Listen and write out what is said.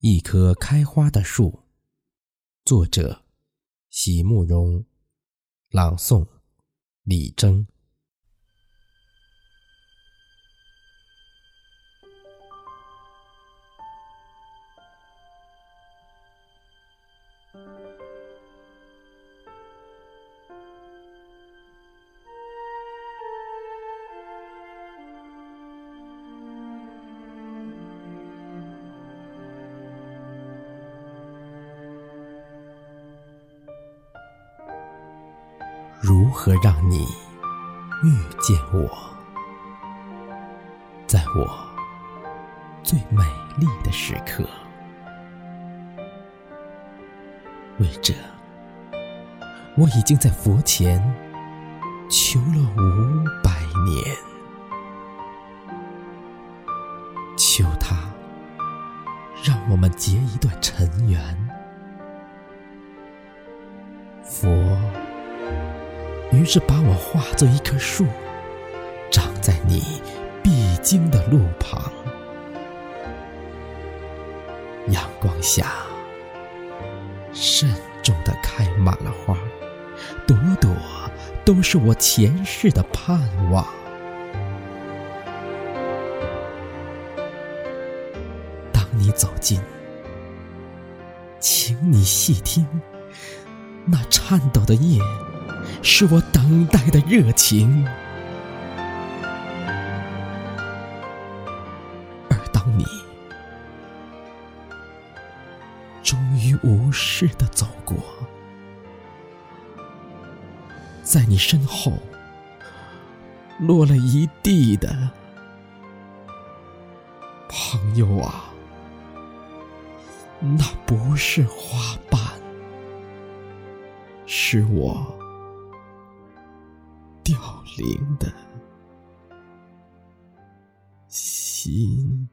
一棵开花的树，作者：席慕容，朗诵：李征。如何让你遇见我，在我最美丽的时刻？为这，我已经在佛前求了五百年，求他让我们结一段尘缘。佛。于是把我化作一棵树，长在你必经的路旁。阳光下，慎重的开满了花，朵朵都是我前世的盼望。当你走近，请你细听，那颤抖的叶。是我等待的热情，而当你终于无视的走过，在你身后落了一地的朋友啊，那不是花瓣，是我。灵的心。